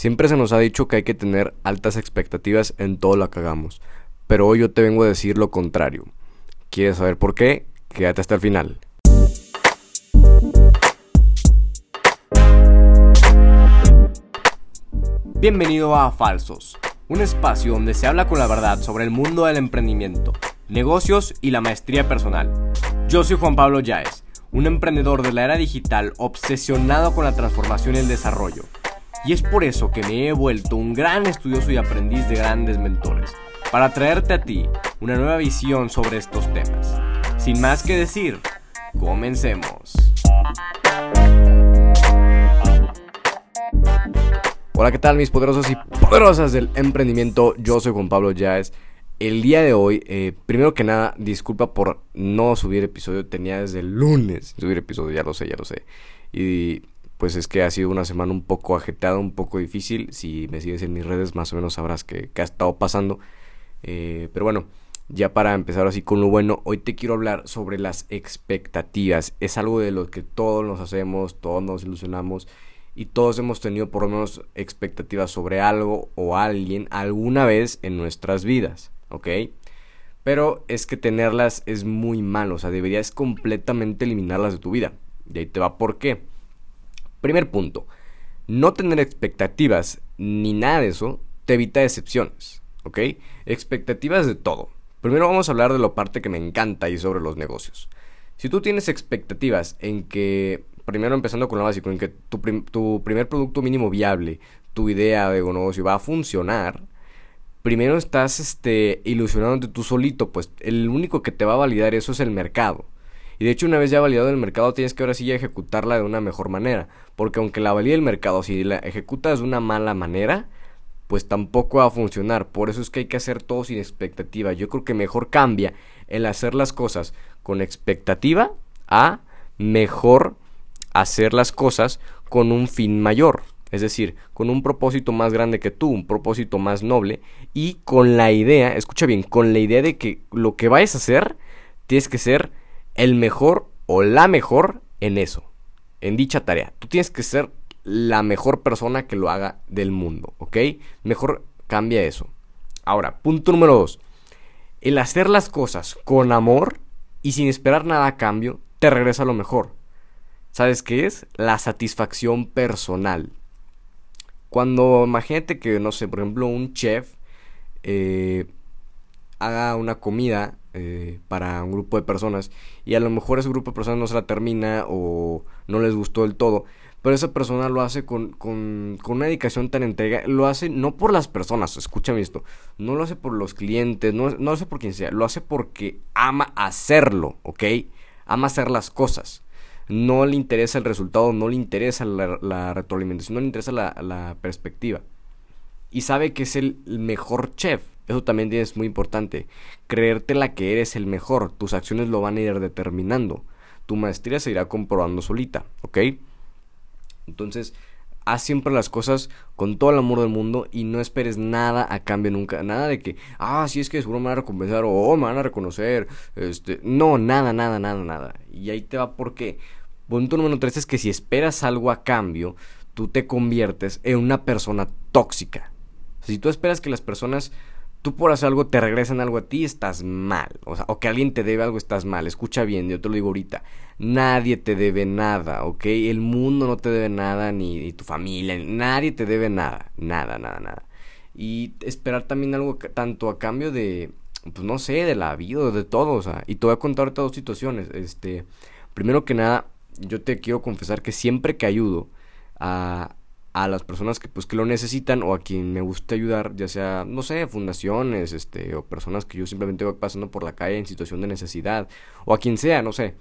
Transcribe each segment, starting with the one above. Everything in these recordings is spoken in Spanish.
Siempre se nos ha dicho que hay que tener altas expectativas en todo lo que hagamos, pero hoy yo te vengo a decir lo contrario. ¿Quieres saber por qué? Quédate hasta el final. Bienvenido a Falsos, un espacio donde se habla con la verdad sobre el mundo del emprendimiento, negocios y la maestría personal. Yo soy Juan Pablo Yaez, un emprendedor de la era digital obsesionado con la transformación y el desarrollo y es por eso que me he vuelto un gran estudioso y aprendiz de grandes mentores, para traerte a ti una nueva visión sobre estos temas. Sin más que decir, comencemos. Hola, ¿qué tal mis poderosos y poderosas del emprendimiento? Yo soy Juan Pablo Yaez. El día de hoy, eh, primero que nada, disculpa por no subir episodio. Tenía desde el lunes subir episodio, ya lo sé, ya lo sé. Y pues es que ha sido una semana un poco agitada, un poco difícil. Si me sigues en mis redes, más o menos sabrás que, ha estado pasando. Eh, pero bueno, ya para empezar así con lo bueno, hoy te quiero hablar sobre las expectativas. Es algo de lo que todos nos hacemos, todos nos ilusionamos y todos hemos tenido por lo menos expectativas sobre algo o alguien alguna vez en nuestras vidas, ¿ok? Pero es que tenerlas es muy malo, o sea, deberías completamente eliminarlas de tu vida. Y ahí te va por qué. Primer punto, no tener expectativas ni nada de eso te evita decepciones, ¿ok? Expectativas de todo. Primero vamos a hablar de la parte que me encanta y sobre los negocios. Si tú tienes expectativas en que, primero empezando con lo básico, en que tu, tu primer producto mínimo viable, tu idea de negocio va a funcionar, primero estás este, ilusionándote tú solito, pues el único que te va a validar eso es el mercado. Y de hecho, una vez ya validado el mercado, tienes que ahora sí ya ejecutarla de una mejor manera. Porque aunque la valide el mercado, si la ejecutas de una mala manera, pues tampoco va a funcionar. Por eso es que hay que hacer todo sin expectativa. Yo creo que mejor cambia el hacer las cosas con expectativa a mejor hacer las cosas con un fin mayor. Es decir, con un propósito más grande que tú, un propósito más noble y con la idea, escucha bien, con la idea de que lo que vayas a hacer tienes que ser el mejor o la mejor en eso, en dicha tarea. Tú tienes que ser la mejor persona que lo haga del mundo, ¿ok? Mejor cambia eso. Ahora, punto número dos. El hacer las cosas con amor y sin esperar nada a cambio te regresa lo mejor. ¿Sabes qué es? La satisfacción personal. Cuando imagínate que, no sé, por ejemplo, un chef eh, haga una comida eh, para un grupo de personas y a lo mejor ese grupo de personas no se la termina o no les gustó del todo, pero esa persona lo hace con, con, con una dedicación tan entrega, lo hace no por las personas, escúchame esto, no lo hace por los clientes, no, no lo hace por quien sea, lo hace porque ama hacerlo, ¿ok? Ama hacer las cosas. No le interesa el resultado, no le interesa la, retroalimentación, no le interesa la, la perspectiva. Y sabe que es el mejor chef eso también es muy importante. Creerte la que eres el mejor. Tus acciones lo van a ir determinando. Tu maestría se irá comprobando solita, ¿ok? Entonces, haz siempre las cosas con todo el amor del mundo y no esperes nada a cambio nunca. Nada de que, ah, si es que seguro me van a recompensar o oh, me van a reconocer. Este, no, nada, nada, nada, nada. Y ahí te va porque. Punto número 3 es que si esperas algo a cambio, tú te conviertes en una persona tóxica. Si tú esperas que las personas tú por hacer algo te regresan algo a ti, estás mal. O sea, o que alguien te debe algo, estás mal. Escucha bien, yo te lo digo ahorita. Nadie te debe nada, ¿ok? El mundo no te debe nada, ni, tu familia, nadie te debe nada. Nada, nada, nada. Y esperar también algo tanto a cambio de, pues no sé, de la vida, de todo, o sea. Y te voy a contar dos situaciones. Este, primero que nada, yo te quiero confesar que siempre que ayudo a, a las personas que pues que lo necesitan o a quien me gusta ayudar, ya sea, no sé, fundaciones, este, o personas que yo simplemente voy pasando por la calle en situación de necesidad, o a quien sea, no sé.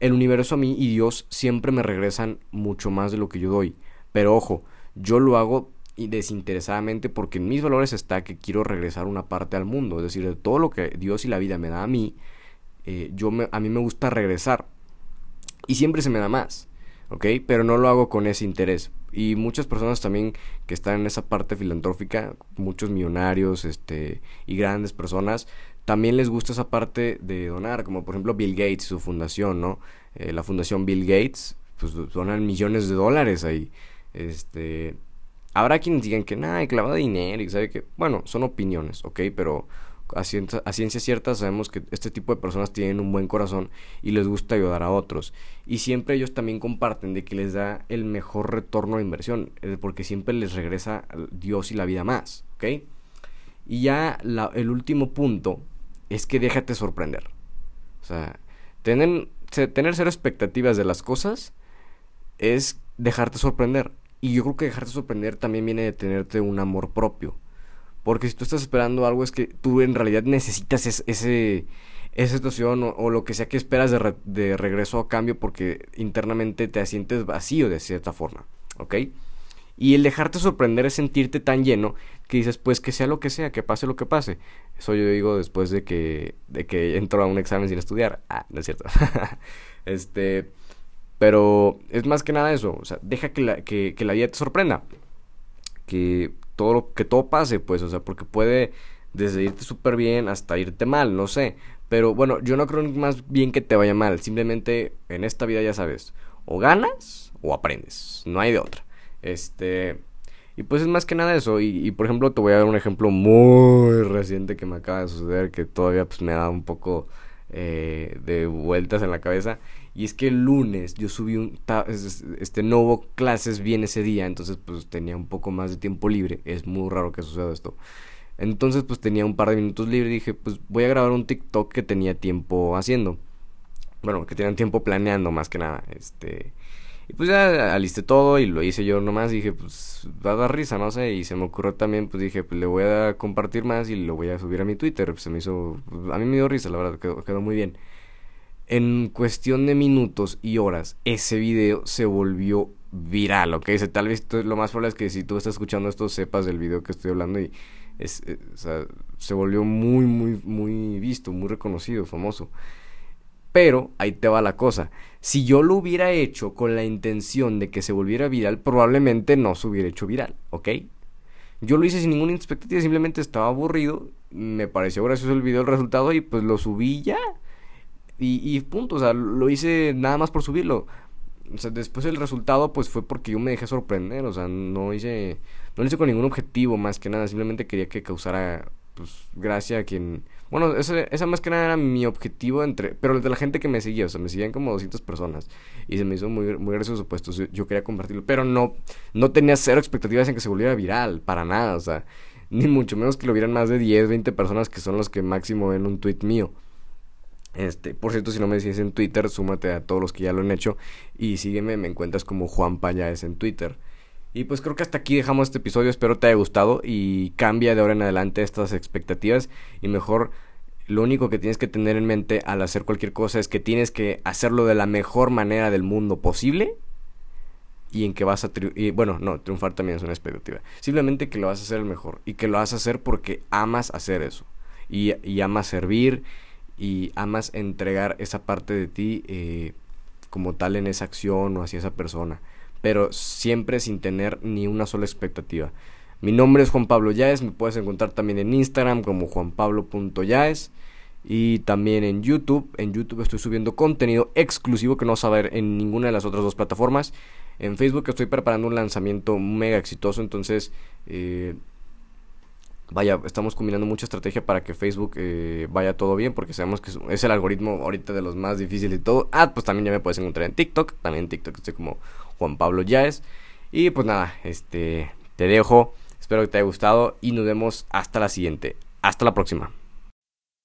El universo a mí y Dios siempre me regresan mucho más de lo que yo doy. Pero ojo, yo lo hago desinteresadamente porque en mis valores está que quiero regresar una parte al mundo. Es decir, de todo lo que Dios y la vida me da a mí, eh, yo me, a mí me gusta regresar. Y siempre se me da más. ¿ok? Pero no lo hago con ese interés. Y muchas personas también que están en esa parte filantrófica, muchos millonarios este, y grandes personas, también les gusta esa parte de donar, como por ejemplo Bill Gates y su fundación, ¿no? Eh, la fundación Bill Gates, pues donan millones de dólares ahí. Este, habrá quienes digan que nada, clavado dinero y sabe que, bueno, son opiniones, ¿ok? Pero a ciencia, cierta sabemos que este tipo de personas tienen un buen corazón y les gusta ayudar a otros. Y siempre ellos también comparten de que les da el mejor retorno de inversión, eh, porque siempre les regresa Dios y la vida más. Y ya el último punto es que déjate sorprender. O sea, tener, tener cero expectativas de las cosas es dejarte sorprender. Y yo creo que dejarte sorprender también viene de tenerte un amor propio. Porque si tú estás esperando algo es que tú en realidad necesitas ese, esa situación o, lo que sea que esperas de, de, regreso a cambio porque internamente te sientes vacío de cierta forma, ¿ok? Y el dejarte sorprender es sentirte tan lleno que dices, pues que sea lo que sea, que pase lo que pase. Eso yo digo después de que, de que entro a un examen sin estudiar. Ah, no es cierto. este, pero es más que nada eso, o sea, deja que la, que, que la vida te sorprenda. Que todo que todo pase, pues, o sea, porque puede desde irte súper bien hasta irte mal, no sé. Pero bueno, yo no creo más bien que te vaya mal, simplemente en esta vida ya sabes, o ganas o aprendes, no hay de otra. Este, y pues es más que nada eso, y, por ejemplo te voy a dar un ejemplo muy reciente que me acaba de suceder, que todavía pues me da un poco eh, de vueltas en la cabeza. Y es que el lunes yo subí un... Este, no hubo clases bien ese día, entonces pues tenía un poco más de tiempo libre. Es muy raro que suceda esto. Entonces pues tenía un par de minutos libre y dije pues voy a grabar un TikTok que tenía tiempo haciendo. Bueno, que tenían tiempo planeando más que nada. Este... Y pues ya alisté todo y lo hice yo nomás. Dije, pues va a dar risa, no sé. Y se me ocurrió también, pues dije, pues le voy a compartir más y lo voy a subir a mi Twitter. se me hizo. a mí me dio risa, la verdad, quedó, quedó muy bien. En cuestión de minutos y horas, ese video se volvió viral, ¿ok? tal vez lo más probable es que si tú estás escuchando esto sepas del video que estoy hablando y es, eh, o sea, se volvió muy, muy, muy visto, muy reconocido, famoso. Pero ahí te va la cosa. Si yo lo hubiera hecho con la intención de que se volviera viral, probablemente no se hubiera hecho viral, ¿ok? Yo lo hice sin ninguna expectativa, simplemente estaba aburrido, me pareció gracioso el video, el resultado y pues lo subí ya. Y, y punto, o sea, lo hice nada más por subirlo. O sea, después el resultado pues fue porque yo me dejé sorprender, o sea, no hice no lo hice con ningún objetivo más que nada, simplemente quería que causara pues gracia a quien bueno, esa, esa más que nada era mi objetivo entre pero de la gente que me seguía, o sea, me seguían como 200 personas y se me hizo muy muy gracioso pues yo quería compartirlo, pero no no tenía cero expectativas en que se volviera viral para nada, o sea, ni mucho menos que lo vieran más de 10, 20 personas que son los que máximo ven un tweet mío. Este, por cierto, si no me sigues en Twitter, súmate a todos los que ya lo han hecho y sígueme, me encuentras como Juan Payáez en Twitter. Y pues creo que hasta aquí dejamos este episodio, espero te haya gustado y cambia de ahora en adelante estas expectativas. Y mejor lo único que tienes que tener en mente al hacer cualquier cosa es que tienes que hacerlo de la mejor manera del mundo posible y en que vas a y bueno, no, triunfar también es una expectativa. Simplemente que lo vas a hacer el mejor y que lo vas a hacer porque amas hacer eso. Y, y amas servir y amas entregar esa parte de ti eh, como tal en esa acción o hacia esa persona, pero siempre sin tener ni una sola expectativa. Mi nombre es Juan Pablo Yaes, me puedes encontrar también en Instagram como juanpablo.yaes y también en YouTube. En YouTube estoy subiendo contenido exclusivo que no vas a ver en ninguna de las otras dos plataformas. En Facebook estoy preparando un lanzamiento mega exitoso, entonces eh, vaya, estamos combinando mucha estrategia para que Facebook eh, vaya todo bien, porque sabemos que es el algoritmo ahorita de los más difíciles y todo. Ah, pues también ya me puedes encontrar en TikTok, también en TikTok estoy como Juan Pablo Yaes. Y pues nada, este, te dejo, espero que te haya gustado y nos vemos hasta la siguiente. Hasta la próxima.